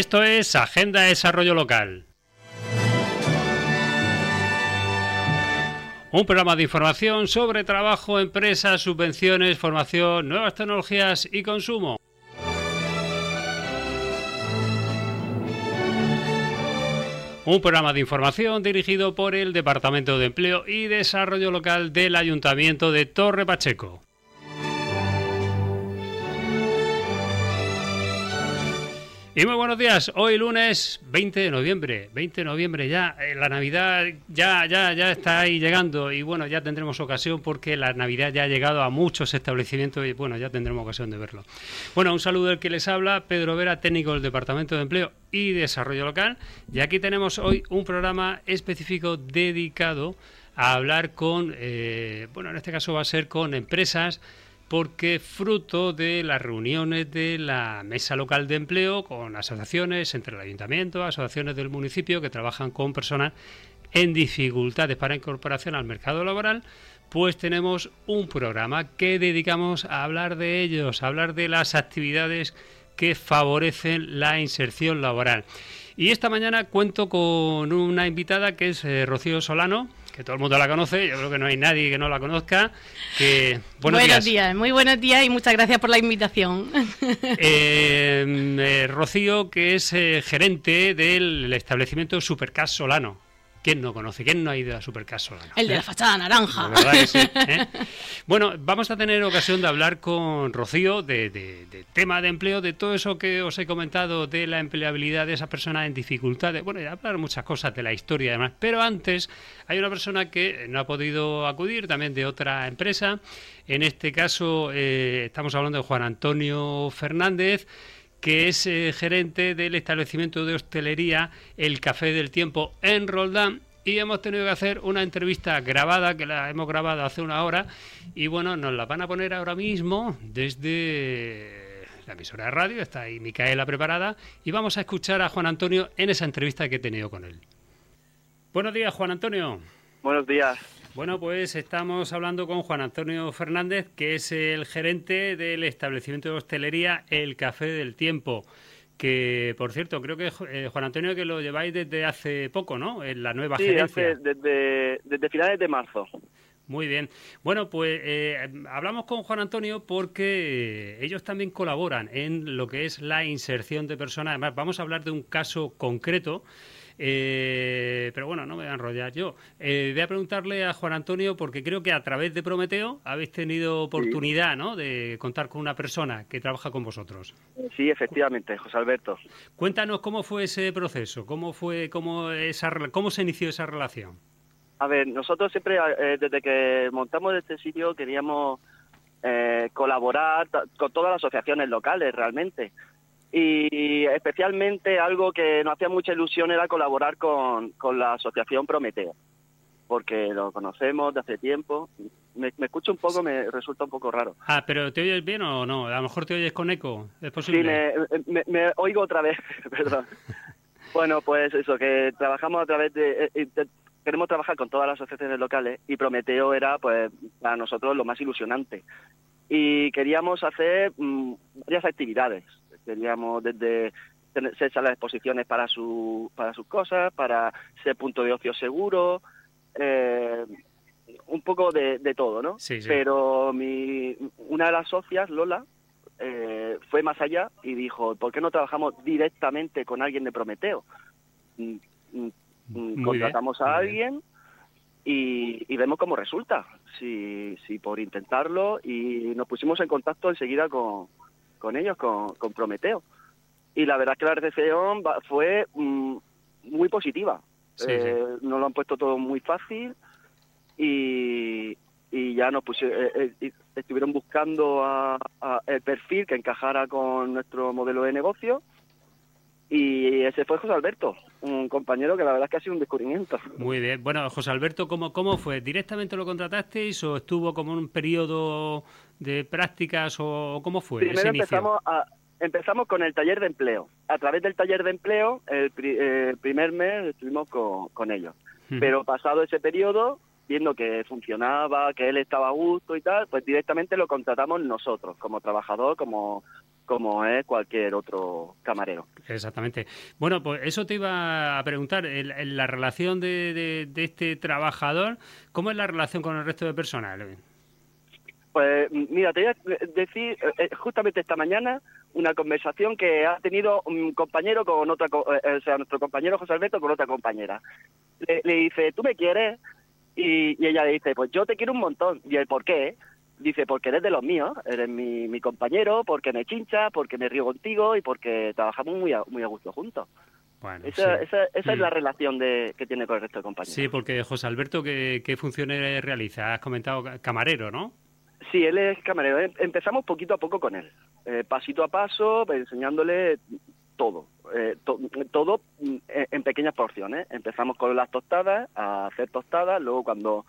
Esto es Agenda de Desarrollo Local. Un programa de información sobre trabajo, empresas, subvenciones, formación, nuevas tecnologías y consumo. Un programa de información dirigido por el Departamento de Empleo y Desarrollo Local del Ayuntamiento de Torre Pacheco. Y muy buenos días, hoy lunes 20 de noviembre, 20 de noviembre ya, eh, la Navidad ya, ya, ya está ahí llegando. Y bueno, ya tendremos ocasión porque la Navidad ya ha llegado a muchos establecimientos y bueno, ya tendremos ocasión de verlo. Bueno, un saludo del que les habla, Pedro Vera, técnico del Departamento de Empleo y Desarrollo Local. Y aquí tenemos hoy un programa específico dedicado a hablar con, eh, bueno, en este caso va a ser con empresas, porque fruto de las reuniones de la mesa local de empleo con asociaciones entre el ayuntamiento, asociaciones del municipio que trabajan con personas en dificultades para incorporación al mercado laboral, pues tenemos un programa que dedicamos a hablar de ellos, a hablar de las actividades que favorecen la inserción laboral. Y esta mañana cuento con una invitada que es eh, Rocío Solano, que todo el mundo la conoce, yo creo que no hay nadie que no la conozca. Que, buenos, días. muy buenos días y muchas gracias por la invitación. Eh, eh, Rocío, que es eh, gerente del establecimiento Supercas Solano. ¿Quién no conoce? ¿Quién no ha ido a Supercaso? El de la fachada naranja. ¿eh? Bueno, vamos a tener ocasión de hablar con Rocío de, tema de empleo, de todo eso que os he comentado, de la empleabilidad de esas personas en dificultades. Bueno, y hablar muchas cosas de la historia además. Pero antes hay una persona que no ha podido acudir, también de otra empresa. En este caso eh, estamos hablando de Juan Antonio Fernández que es eh, gerente del establecimiento de hostelería El Café del Tiempo en Roldán. Y hemos tenido que hacer una entrevista grabada, que la hemos grabado hace una hora, y bueno, nos la van a poner ahora mismo desde la emisora de radio, está ahí Micaela preparada, y vamos a escuchar a Juan Antonio en esa entrevista que he tenido con él. Buenos días, Juan Antonio. Buenos días. Bueno, pues estamos hablando con Juan Antonio Fernández, que es el gerente del establecimiento de hostelería El Café del Tiempo. Que, por cierto, creo que eh, Juan Antonio que lo lleváis desde hace poco, ¿no? En la nueva sí, gerencia. desde, desde finales de marzo. Muy bien. Bueno, pues eh, hablamos con Juan Antonio porque ellos también colaboran en lo que es la inserción de personas. Además, vamos a hablar de un caso concreto eh, pero bueno, no me voy a enrollar yo. Eh, voy a preguntarle a Juan Antonio, porque creo que a través de Prometeo habéis tenido oportunidad ¿no? de contar con una persona que trabaja con vosotros. Sí, efectivamente, José Alberto. Cuéntanos cómo fue ese proceso, cómo, fue, cómo, esa, cómo se inició esa relación. A ver, nosotros siempre, eh, desde que montamos este sitio, queríamos colaborar con todas las asociaciones locales realmente y especialmente algo que nos hacía mucha ilusión era colaborar con, la asociación Prometeo, porque lo conocemos de hace tiempo. Me, escucho un poco, me resulta un poco raro. Ah, pero ¿te oyes bien o no? A lo mejor te oyes con eco, ¿es posible? Sí, me, oigo otra vez, perdón. bueno, pues eso, que trabajamos a través de... Eh, queremos trabajar con todas las asociaciones locales y Prometeo era, pues, para nosotros lo más ilusionante. Y queríamos hacer mm, varias actividades Queríamos desde ser salas de exposiciones para, su, para sus cosas, para ser punto de ocio seguro, eh, un poco de, todo, ¿no? Sí, Pero mi, una de las socias, Lola, eh, fue más allá y dijo, ¿por qué no trabajamos directamente con alguien de Prometeo? Mm, mm, contratamos a alguien y, y, vemos cómo resulta, si, si por intentarlo, y nos pusimos en contacto enseguida con, con ellos, con, con Prometeo. Y la verdad es que la recepción fue mm, muy positiva. Eh, nos lo han puesto todo muy fácil y, y ya nos pusieron, eh, eh, estuvieron buscando a, el perfil que encajara con nuestro modelo de negocio y ese fue José Alberto, un compañero que la verdad es que ha sido un descubrimiento. Muy bien. Bueno, José Alberto, ¿cómo, cómo fue? ¿Directamente lo contratasteis o estuvo como un periodo de prácticas o cómo fue? Primero empezamos, empezamos con el taller de empleo. A través del taller de empleo, el, primer mes estuvimos con, ellos. Pero pasado ese periodo, viendo que funcionaba, que él estaba a gusto y tal, pues directamente lo contratamos nosotros, como trabajador, como como es cualquier otro camarero. Exactamente. Bueno, pues eso te iba a preguntar, en, la relación de, este trabajador, ¿cómo es la relación con el resto de personal? Pues mira, te voy a decir eh, eh, justamente esta mañana una conversación que ha tenido un compañero con otra, eh, o sea, nuestro compañero José Alberto con otra compañera. Le, dice, ¿tú me quieres? Y, y, ella le dice, pues yo te quiero un montón. Y él, ¿por qué? Dice, porque eres de los míos, eres mi, mi compañero, porque me chincha, porque me río contigo y porque trabajamos muy a, muy a gusto juntos. Bueno, esa, esa, es la mm. relación de, que tiene con el resto de compañeros. Sí, porque José Alberto, ¿qué, qué funciones realiza? Has comentado camarero, ¿no? Sí, él es camarero. Em, empezamos poquito a poco con él, eh, pasito a paso, enseñándole todo, eh, todo mm, en pequeñas porciones. Empezamos con las tostadas, a hacer tostadas, luego cuando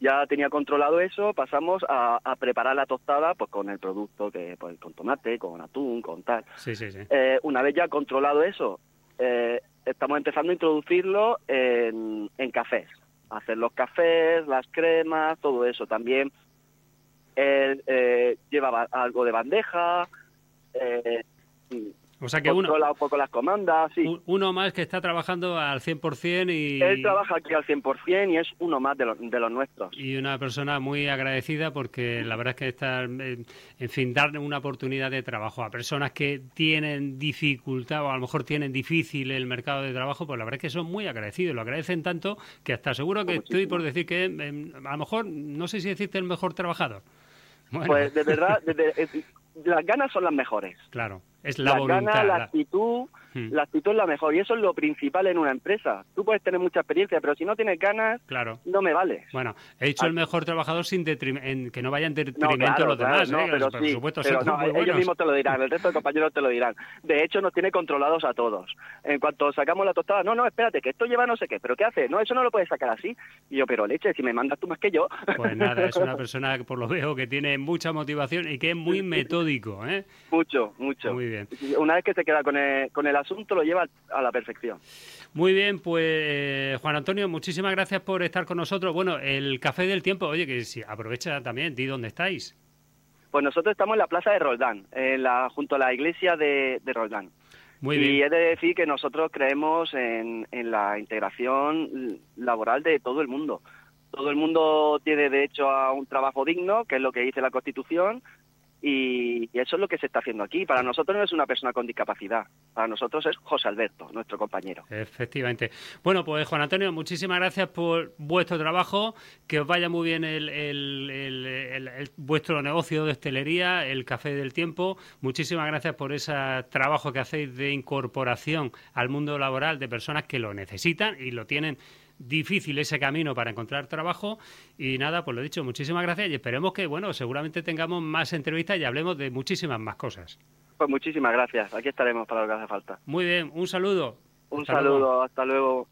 ya tenía controlado eso, pasamos a, preparar la tostada pues con el producto que pues con tomate, con atún, con tal. Sí, sí, sí. Eh, una vez ya controlado eso, eh, estamos empezando a introducirlo en, en cafés, hacer los cafés, las cremas, todo eso. También él eh, lleva algo de bandeja. O sea que uno, un poco las comandas, sí. Uno más que está trabajando al 100% y... Él trabaja aquí al 100% y es uno más de, de los nuestros. Y una persona muy agradecida porque la verdad es que está, en fin, darle una oportunidad de trabajo a personas que tienen dificultad o a lo mejor tienen difícil el mercado de trabajo, pues la verdad es que son muy agradecidos. Lo agradecen tanto que hasta seguro que estoy por decir que em, a lo mejor, no sé si decirte el mejor trabajador. Pues de verdad, las ganas son las mejores. Claro. Es la, la actitud, hmm. la actitud es la mejor y eso es lo principal en una empresa. Tú puedes tener mucha experiencia, pero si no tienes ganas, claro. no me vale. Bueno, he dicho el mejor trabajador sin en, que no vaya en detrimento de los demás. No, ¿eh? pero por supuesto, ellos mismos te lo dirán, el resto de compañeros te lo dirán. De hecho, nos tiene controlados a todos. En cuanto sacamos la tostada, no, no, espérate, que esto lleva no sé qué, pero ¿qué hace? No, eso no lo puedes sacar así. Y yo, pero leche, si me mandas tú más que yo. Pues nada, es una persona que por lo veo que tiene mucha motivación y que es muy metódico, ¿eh? Mucho, mucho. Muy bien. Una vez que se queda con el, con el asunto, lo lleva a la perfección. Muy bien, pues Juan Antonio, muchísimas gracias por estar con nosotros. Bueno, el Café del Tiempo, oye, que si aprovecha también, di dónde estáis. Pues nosotros estamos en la Plaza de Roldán, en la, junto a la iglesia de, Roldán. Muy bien. Y he de decir que nosotros creemos en, en la integración laboral de todo el mundo. Todo el mundo tiene derecho a un trabajo digno, que es lo que dice la Constitución, y, eso es lo que se está haciendo aquí. Para nosotros no es una persona con discapacidad, para nosotros es José Alberto, nuestro compañero. Efectivamente. Bueno, pues Juan Antonio, muchísimas gracias por vuestro trabajo, que os vaya muy bien el, vuestro negocio de hostelería, el Café del Tiempo. Muchísimas gracias por ese trabajo que hacéis de incorporación al mundo laboral de personas que lo necesitan y lo tienen difícil ese camino para encontrar trabajo. Y nada, pues lo dicho, muchísimas gracias y esperemos que, bueno, seguramente tengamos más entrevistas y hablemos de muchísimas más cosas. Pues muchísimas gracias, aquí estaremos para lo que hace falta. Muy bien, un saludo. Un saludo, hasta luego.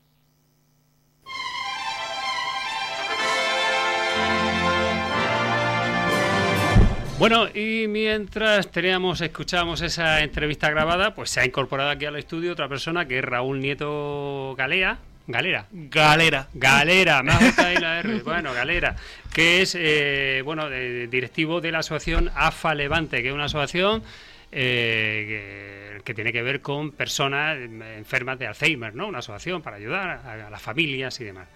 Bueno, y mientras teníamos, escuchábamos esa entrevista grabada, pues se ha incorporado aquí al estudio otra persona que es Raúl Nieto Galea, Galera. Galera. Galera, me ha ahí la R. Bueno, Galera, que es, eh, bueno, directivo de la asociación AFA Levante, que es una asociación eh, que, tiene que ver con personas enfermas de Alzheimer, ¿no? Una asociación para ayudar a las familias y demás.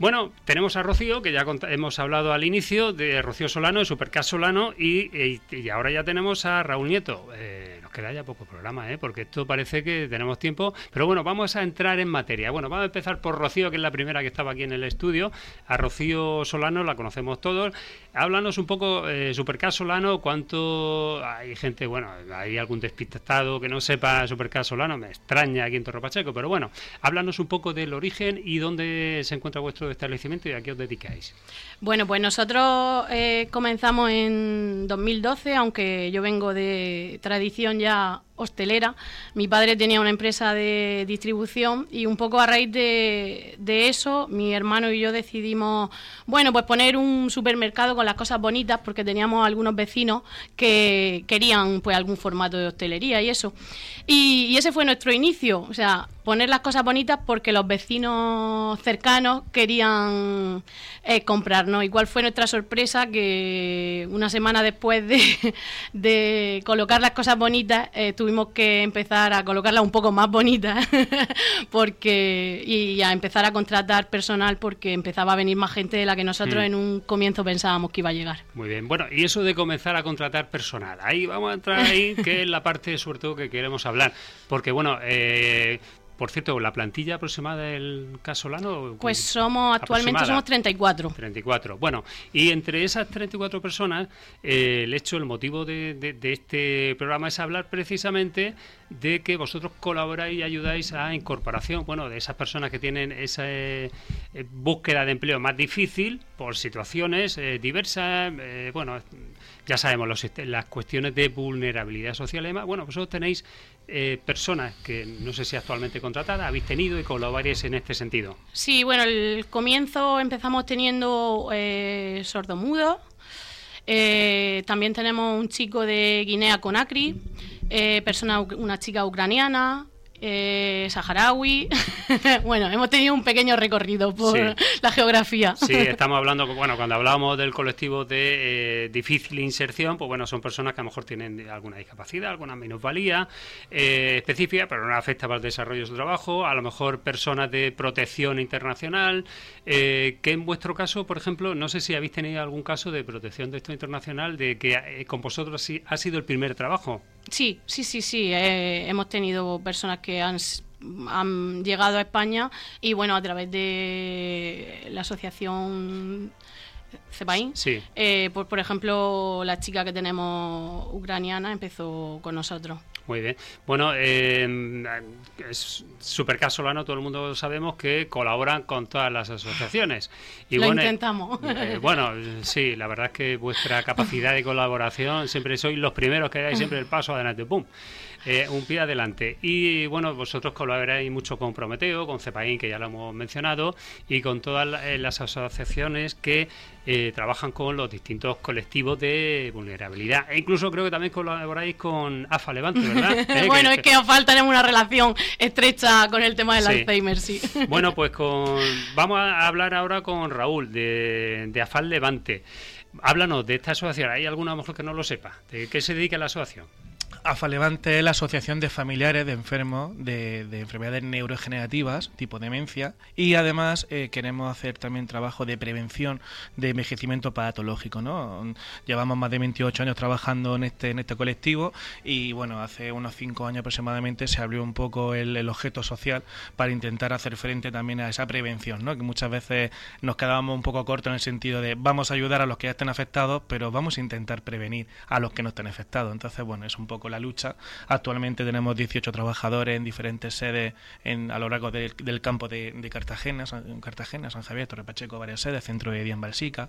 Bueno, tenemos a Rocío, que ya hemos hablado al inicio, de Rocío Solano, de Supercas Solano, y, ahora ya tenemos a Raúl Nieto. Eh, nos queda ya poco programa, ¿eh? porque esto parece que tenemos tiempo. Pero bueno, vamos a entrar en materia. Bueno, vamos a empezar por Rocío, que es la primera que estaba aquí en el estudio. A Rocío Solano la conocemos todos. Háblanos un poco, eh, Supercas Solano, cuánto hay gente, bueno, hay algún despistado que no sepa Supercas Solano, me extraña aquí en Torre Pacheco, pero bueno, háblanos un poco del origen y dónde se encuentra vuestro establecimiento y a qué os dedicáis. Bueno, pues nosotros eh, comenzamos en 2012, aunque yo vengo de tradición ya Yeah, hostelera. Mi padre tenía una empresa de distribución y un poco a raíz de, eso, mi hermano y yo decidimos, bueno, pues poner un supermercado con las cosas bonitas porque teníamos algunos vecinos que querían pues algún formato de hostelería y eso. Y, y ese fue nuestro inicio, o sea, poner las cosas bonitas porque los vecinos cercanos querían eh, comprarnos. Igual fue nuestra sorpresa que una semana después de, colocar las cosas bonitas eh, tuvimos que empezar a colocarlas un poco más bonitas porque y a empezar a contratar personal porque empezaba a venir más gente de la que nosotros mm. en un comienzo pensábamos que iba a llegar. Muy bien, bueno, y eso de comenzar a contratar personal, ahí vamos a entrar ahí, que es la parte sobre todo que queremos hablar, porque bueno, eh, por cierto, ¿la plantilla aproximada del Casolano? Pues somos, actualmente somos 34. 34. Bueno, y entre esas 34 personas, eh, el hecho, el motivo de, este programa es hablar precisamente de que vosotros colaboráis y ayudáis a incorporación, bueno, de esas personas que tienen esa eh, búsqueda de empleo más difícil por situaciones eh, diversas, bueno, ya sabemos las cuestiones de vulnerabilidad social y demás. Bueno, vosotros tenéis eh, personas que no sé si actualmente contratadas habéis tenido y colaboráis en este sentido. Sí, bueno, el comienzo empezamos teniendo eh, sordomudos. Eh, también tenemos un chico de Guinea Conakry, eh, persona, una chica ucraniana, eh, saharaui. bueno, hemos tenido un pequeño recorrido por la geografía. Sí, estamos hablando, bueno, cuando hablábamos del colectivo de eh, difícil inserción, pues bueno, son personas que a lo mejor tienen alguna discapacidad, alguna minusvalía eh, específica, pero no afecta para el desarrollo de su trabajo, a lo mejor personas de protección internacional, eh, que en vuestro caso, por ejemplo, no sé si habéis tenido algún caso de protección de esto internacional, de que con vosotros ha sido el primer trabajo. Sí, sí, sí, sí. hemos tenido personas que han, han llegado a España y bueno, a través de la asociación CEPAIN, sí. Eh, por, por ejemplo, la chica que tenemos ucraniana empezó con nosotros. Muy bien. Bueno, eh, es súper casolano, todo el mundo sabemos que colaboran con todas las asociaciones. Y Lo intentamos. Eh, bueno, sí, la verdad es que vuestra capacidad de colaboración, siempre sois los primeros que dais siempre el paso adelante, ¡pum! Eh, un pie adelante. Y bueno, vosotros colaboráis mucho con Prometeo, con CEPAIN, que ya lo hemos mencionado, y con todas las asociaciones que eh, trabajan con los distintos colectivos de vulnerabilidad. E incluso creo que también colaboráis con AFA Levante, ¿verdad? Eh, bueno, es que AFA tenemos una relación estrecha con el tema del Alzheimer, sí. bueno, pues con vamos a hablar ahora con Raúl de, de AFA Levante. Háblanos de esta asociación. ¿Hay alguna mejor que no lo sepa? ¿De qué se dedica la asociación? AFALEVANTE es la Asociación de Familiares de Enfermos de, Enfermedades Neurodegenerativas, tipo demencia, y además eh, queremos hacer también trabajo de prevención de envejecimiento patológico. ¿no? Llevamos más de 28 años trabajando en este, en este colectivo y bueno, hace unos 5 años aproximadamente se abrió un poco el, el, objeto social para intentar hacer frente también a esa prevención, ¿no? que muchas veces nos quedábamos un poco cortos en el sentido de vamos a ayudar a los que ya estén afectados, pero vamos a intentar prevenir a los que no estén afectados. Entonces, bueno, es un poco la lucha. Actualmente tenemos 18 trabajadores en diferentes sedes en, a lo largo del campo de, Cartagena, San, Cartagena, San Javier, Torre Pacheco, varias sedes, centro de día en Balsica.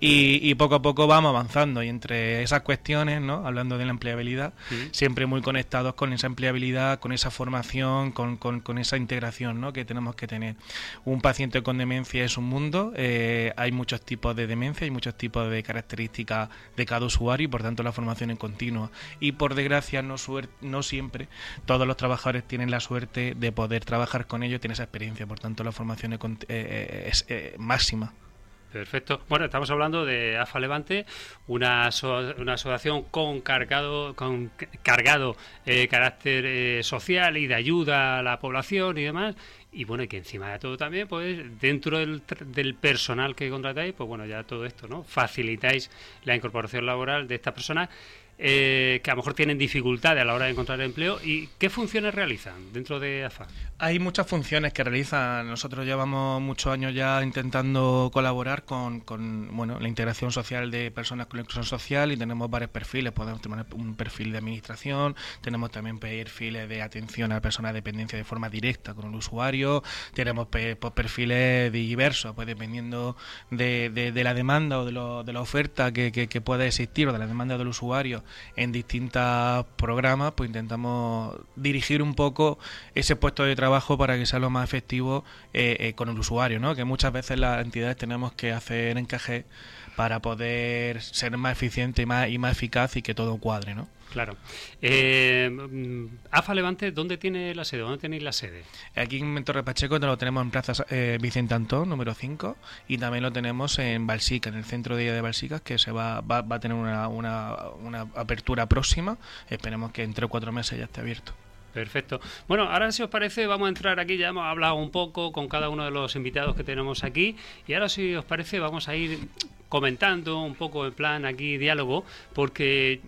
Y, poco a poco vamos avanzando. Y entre esas cuestiones, ¿no? hablando de la empleabilidad, siempre muy conectados con esa empleabilidad, con esa formación, con, con, esa integración ¿no? que tenemos que tener. Un paciente con demencia es un mundo, eh, hay muchos tipos de demencia, hay muchos tipos de características de cada usuario y por tanto la formación es continua. Y por desgracia, no, no siempre todos los trabajadores tienen la suerte de poder trabajar con ellos y tener esa experiencia. Por tanto, la formación es, eh, eh, eh, máxima. Perfecto. Bueno, estamos hablando de AFA Levante, una, una asociación con cargado, con cargado carácter social y de ayuda a la población y demás. Y bueno, y que encima de todo también, pues dentro del, del, personal que contratáis, pues bueno, ya todo esto, ¿no? Facilitáis la incorporación laboral de estas personas eh, que a lo mejor tienen dificultades a la hora de encontrar empleo. ¿Y qué funciones realizan dentro de AFA? Hay muchas funciones que realizan. Nosotros llevamos muchos años ya intentando colaborar con, bueno, la integración social de personas con inclusión social y tenemos varios perfiles. Podemos tener un perfil de administración, tenemos también perfiles de atención a personas de dependencia de forma directa con el usuario tenemos pues, perfiles diversos, pues dependiendo de, la demanda o de, la oferta que, que, pueda existir o de la demanda del usuario en distintos programas, pues intentamos dirigir un poco ese puesto de trabajo para que sea lo más efectivo eh, eh, con el usuario, ¿no? que muchas veces las entidades tenemos que hacer encaje para poder ser más eficiente y más, y más eficaz y que todo cuadre, ¿no? Claro. Eh, mm, AFA Levante, ¿dónde tiene la sede? ¿Dónde tenéis la sede? Aquí en Torre Pacheco lo tenemos en Plaza eh, Vicente Antón, número 5, y también lo tenemos en Balsica, en el centro de día de Balsica, que se va, va, a tener una, una, una apertura próxima. Esperemos que entre cuatro meses ya esté abierto. Perfecto. Bueno, ahora si os parece vamos a entrar aquí, ya hemos hablado un poco con cada uno de los invitados que tenemos aquí y ahora si os parece vamos a ir comentando un poco en plan aquí diálogo porque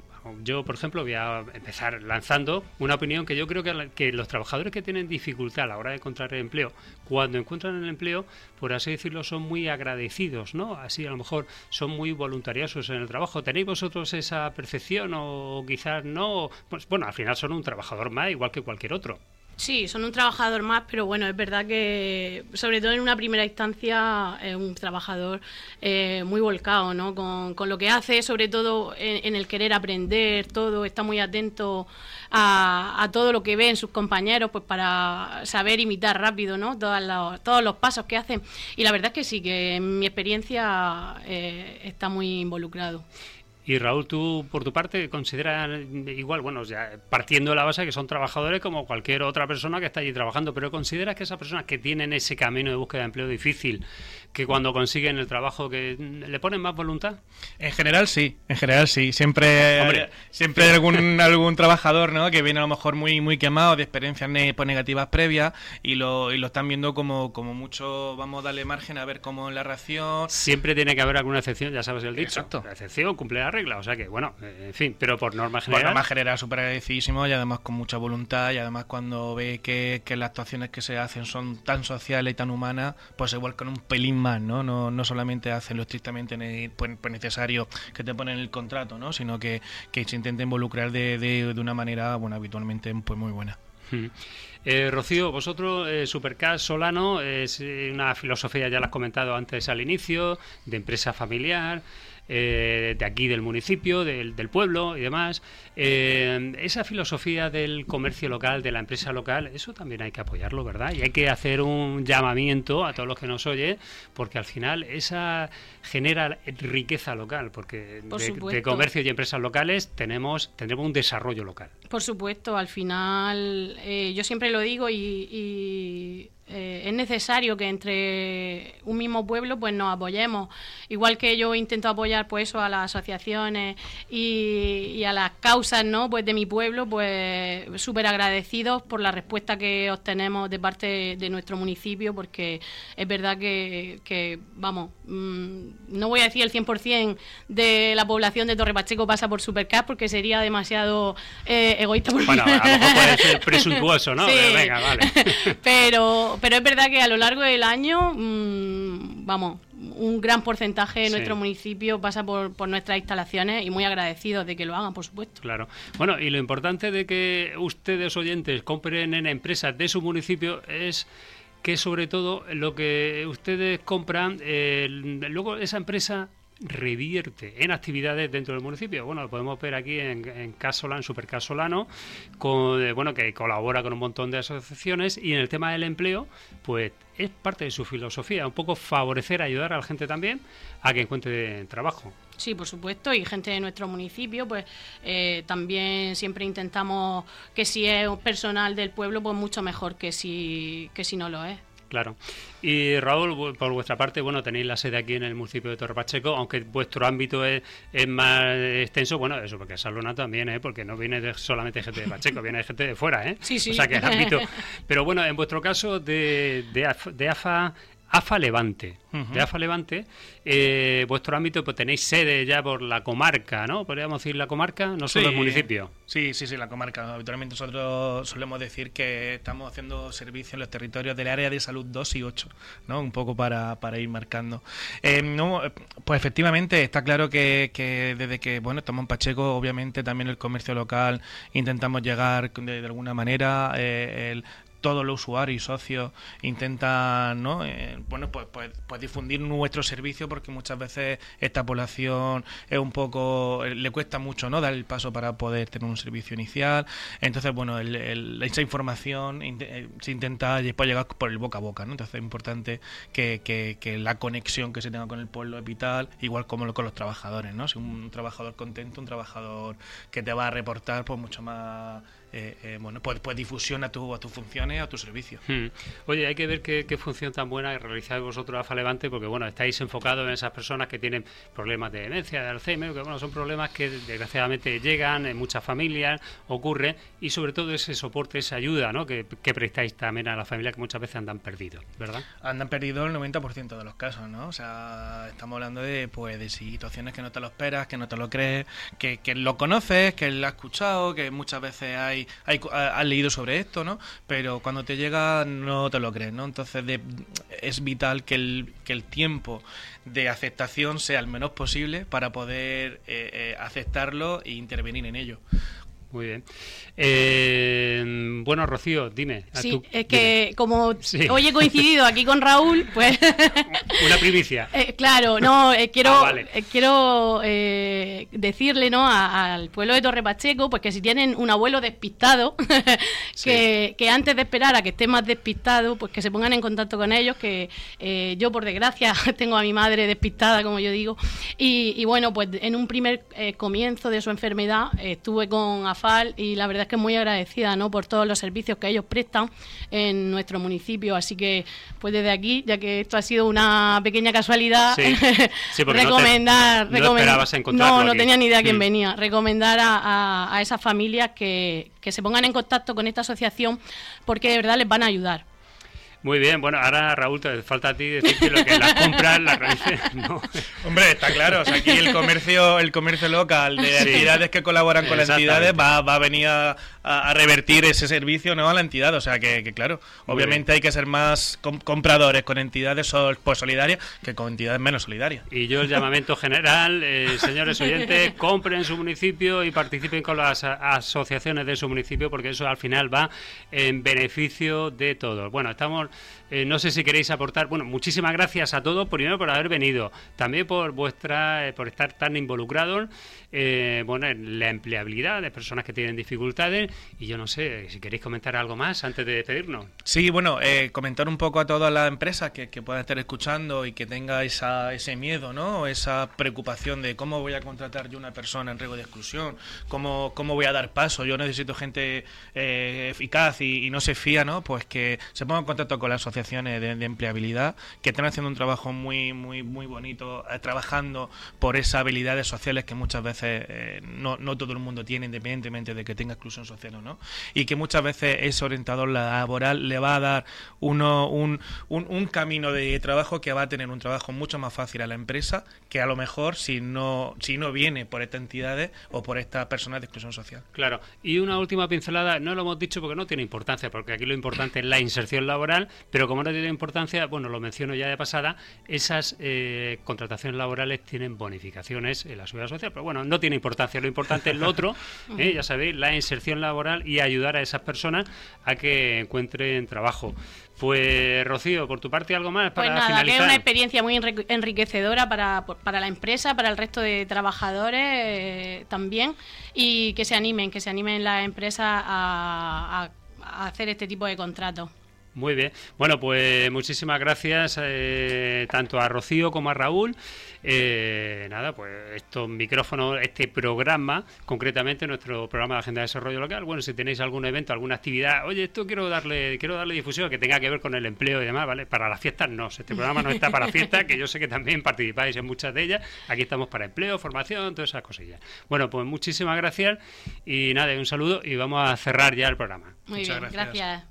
yo, por ejemplo, voy a empezar lanzando una opinión que yo creo que, los trabajadores que tienen dificultad a la hora de encontrar empleo, cuando encuentran el empleo, por así decirlo, son muy agradecidos, ¿no? Así a lo mejor son muy voluntariosos en el trabajo. ¿Tenéis vosotros esa percepción o quizás no? Pues bueno, al final son un trabajador más, igual que cualquier otro. Sí, son un trabajador más, pero bueno, es verdad que, sobre todo en una primera instancia, es un trabajador eh, muy volcado, ¿no? Con, lo que hace, sobre todo en, el querer aprender todo, está muy atento a, todo lo que ve en sus compañeros, pues para saber imitar rápido, ¿no? Todos los, todos los pasos que hacen. Y la verdad es que sí, que en mi experiencia eh, está muy involucrado. Y Raúl, tú por tu parte consideras igual, bueno, ya partiendo de la base que son trabajadores como cualquier otra persona que está allí trabajando, pero consideras que esas personas que tienen ese camino de búsqueda de empleo difícil, que cuando consiguen el trabajo que le ponen más voluntad? En general sí, en general sí. Siempre, siempre hay algún, algún trabajador ¿no? que viene a lo mejor muy, muy quemado de experiencias pues, negativas previas y lo, y lo están viendo como, como mucho, vamos a darle margen a ver cómo es la reacción. Siempre tiene que haber alguna excepción, ya sabes el dicho. Exacto. La excepción cumple la regla, o sea que bueno, en fin, pero por norma general. Por norma general súper agradecidísimo y además con mucha voluntad y además cuando ve que, que las actuaciones que se hacen son tan sociales y tan humanas, pues igual con un pelín más, ¿no? No, no solamente hacen lo estrictamente pues, pues, necesario que te ponen en el contrato, ¿no? Sino que, se intenta involucrar de, de, de, una manera, bueno, habitualmente pues muy buena. Hmm. Eh, Rocío, vosotros, eh, Supercast Solano, es eh, una filosofía, ya la has comentado antes al inicio, de empresa familiar. Eh, de aquí del municipio, del, pueblo y demás. Eh, esa filosofía del comercio local, de la empresa local, eso también hay que apoyarlo, ¿verdad? Y hay que hacer un llamamiento a todos los que nos oyen, porque al final esa genera riqueza local, porque de, comercio y empresas locales tenemos, tendremos un desarrollo local. Por supuesto, al final, eh, yo siempre lo digo y eh, es necesario que entre un mismo pueblo pues nos apoyemos. Igual que yo intento apoyar pues a las asociaciones y, a las causas ¿no? pues de mi pueblo, pues súper agradecidos por la respuesta que obtenemos de parte de nuestro municipio, porque es verdad que, vamos, mm, no voy a decir el 100% de la población de Torre Pacheco pasa por Supercap porque sería demasiado eh, egoísta. bueno, a lo mejor puede ser presuntuoso, ¿no? Venga, vale. Pero, pero es verdad que a lo largo del año, mm, vamos, un gran porcentaje de nuestro municipio pasa por, por, nuestras instalaciones y muy agradecidos de que lo hagan, por supuesto. Claro. Bueno, y lo importante de que ustedes oyentes compren en empresas de su municipio es que sobre todo lo que ustedes compran, luego esa empresa revierte en actividades dentro del municipio. Bueno, lo podemos ver aquí en, en Super Casolano, con, eh, bueno, que colabora con un montón de asociaciones y en el tema del empleo, pues es parte de su filosofía, un poco favorecer, ayudar a la gente también a que encuentre trabajo. Sí, por supuesto, y gente de nuestro municipio, pues eh, también siempre intentamos que si es personal del pueblo, pues mucho mejor que si, que si no lo es. Claro. Y Raúl, por vuestra parte, bueno, tenéis la sede aquí en el municipio de Torre Pacheco, aunque vuestro ámbito es, más extenso, bueno, eso, porque Salona también, ¿eh? porque no viene solamente gente de Pacheco, viene gente de fuera, ¿eh? Sí, sí. O sea, que es ámbito. Pero bueno, en vuestro caso de, de AFA AFA Levante. De AFA Levante, eh, vuestro ámbito, pues tenéis sede ya por la comarca, ¿no? Podríamos decir la comarca, no solo el municipio. Sí, sí, sí, la comarca. Habitualmente nosotros solemos decir que estamos haciendo servicio en los territorios del área de salud 2 y 8, ¿no? Un poco para, para ir marcando. Eh, no, pues efectivamente está claro que, que, desde que, bueno, estamos en Pacheco, obviamente también el comercio local intentamos llegar de, alguna manera, eh, el todos los usuarios y socios intentan ¿no? Eh, bueno pues, pues, pues, difundir nuestro servicio porque muchas veces esta población es un poco le cuesta mucho no dar el paso para poder tener un servicio inicial entonces bueno esa información eh, se intenta después llegar por el boca a boca ¿no? entonces es importante que, que, la conexión que se tenga con el pueblo es vital igual como con los trabajadores no si un trabajador contento un trabajador que te va a reportar pues mucho más eh, eh, bueno, pues, pues difusión a, tu, a tus funciones, a tu servicio. Hmm. Oye, hay que ver qué, función tan buena realizáis vosotros AFA Levante, porque bueno, estáis enfocados en esas personas que tienen problemas de demencia, de Alzheimer, que bueno, son problemas que desgraciadamente llegan en muchas familias, ocurren, y sobre todo ese soporte, esa ayuda, ¿no? Que, prestáis también a las familias que muchas veces andan perdidos, ¿verdad? Andan perdidos el 90% de los casos, ¿no? O sea, estamos hablando de, pues, de situaciones que no te lo esperas, que no te lo crees, que, que lo conoces, que lo has escuchado, que muchas veces hay hay, has leído sobre esto, ¿no? Pero cuando te llega no te lo crees, ¿no? Entonces es vital que el, que el tiempo de aceptación sea el menos posible para poder eh, eh, aceptarlo e intervenir en ello. Muy bien. Eh, bueno, Rocío, dime. Sí, es que como hoy he coincidido aquí con Raúl, pues... Una primicia. Eh, claro, no, eh, quiero, ah, quiero decirle ¿no? al pueblo de Torre Pacheco pues que si tienen un abuelo despistado, que, que, antes de esperar a que esté más despistado, pues que se pongan en contacto con ellos, que yo por desgracia tengo a mi madre despistada, como yo digo, y, y bueno, pues en un primer comienzo de su enfermedad estuve con y la verdad es que muy agradecida ¿no? por todos los servicios que ellos prestan en nuestro municipio. Así que, pues desde aquí, ya que esto ha sido una pequeña casualidad, recomendar. No, no, tenía ni idea quién mm. venía. Recomendar a, a, esas familias que, que se pongan en contacto con esta asociación porque de verdad les van a ayudar. Muy bien, bueno, ahora Raúl, te falta a ti decir que lo que las compras las realices. No. Hombre, está claro, o sea, aquí el comercio, el comercio local de entidades que colaboran con las entidades va, va a venir a, revertir ese servicio ¿no? a la entidad. O sea que, claro, obviamente hay que ser más compradores con entidades pues, solidarias que con entidades menos solidarias. Y yo el llamamiento general, eh, señores oyentes, compren su municipio y participen con las asociaciones de su municipio porque eso al final va en beneficio de todos. Bueno, estamos eh, no sé si queréis aportar. Bueno, muchísimas gracias a todos, primero por haber venido, también por vuestra, eh, por estar tan involucrados, eh, bueno, en la empleabilidad de personas que tienen dificultades. Y yo no sé si queréis comentar algo más antes de despedirnos. Sí, bueno, comentar un poco a todas las empresas que, que puedan estar escuchando y que tenga esa, ese miedo, ¿no? Esa preocupación de cómo voy a contratar yo una persona en riesgo de exclusión, cómo, cómo voy a dar paso. Yo necesito gente eficaz y, y no se fía, ¿no? Pues que se ponga en contacto con las asociaciones de, empleabilidad que están haciendo un trabajo muy, muy, muy bonito, eh, trabajando por esas habilidades sociales que muchas veces eh, no, no, todo el mundo tiene, independientemente de que tenga exclusión social o no, y que muchas veces ese orientador laboral le va a dar uno, un, un, un camino de trabajo que va a tener un trabajo mucho más fácil a la empresa que a lo mejor si no, si no viene por estas entidades o por estas personas de exclusión social. Claro, y una última pincelada, no lo hemos dicho porque no tiene importancia, porque aquí lo importante es la inserción laboral, pero como no tiene importancia, bueno, lo menciono ya de pasada, esas eh, contrataciones laborales tienen bonificaciones en la seguridad social, pero bueno, no tiene importancia, lo importante es lo otro, ¿eh? ya sabéis, la inserción laboral y ayudar a esas personas a que encuentren trabajo. Pues Rocío, por tu parte algo más para pues nada, que es una experiencia muy enriquecedora para, para la empresa, para el resto de trabajadores eh, también y que se animen, que se animen las empresas a, a hacer este tipo de contratos. Muy bien. Bueno, pues muchísimas gracias eh, tanto a Rocío como a Raúl. Eh, nada, pues estos micrófonos, este programa, concretamente nuestro programa de Agenda de Desarrollo Local. Bueno, si tenéis algún evento, alguna actividad, oye, esto quiero darle, quiero darle difusión que tenga que ver con el empleo y demás, ¿vale? Para las fiestas no, este programa no está para fiestas, que yo sé que también participáis en muchas de ellas. Aquí estamos para empleo, formación, todas esas cosillas. Bueno, pues muchísimas gracias y nada, un saludo y vamos a cerrar ya el programa. Muy bien, gracias.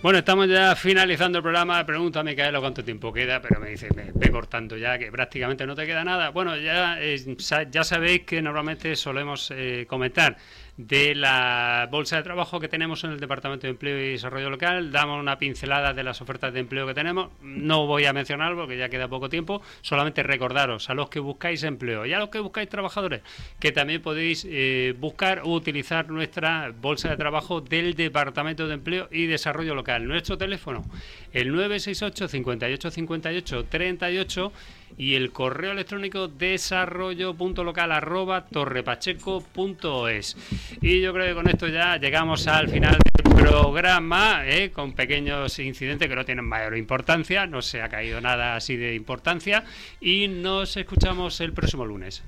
Bueno, estamos ya finalizando el programa. Pregúntame, Micaela, cuánto tiempo queda, pero me dice, me ve cortando ya, que prácticamente no te queda nada. Bueno, ya, ya sabéis que normalmente solemos eh, comentar de la bolsa de trabajo que tenemos en el Departamento de Empleo y Desarrollo Local. Damos una pincelada de las ofertas de empleo que tenemos. No voy a mencionar porque ya queda poco tiempo. Solamente recordaros a los que buscáis empleo y a los que buscáis trabajadores que también podéis eh, buscar o utilizar nuestra bolsa de trabajo del Departamento de Empleo y Desarrollo Local. Nuestro teléfono, el 968 58 58 38 y el correo electrónico desarrollo.local arroba torrepacheco.es. Y yo creo que con esto ya llegamos al final del programa, ¿eh? con pequeños incidentes que no tienen mayor importancia, no se ha caído nada así de importancia y nos escuchamos el próximo lunes.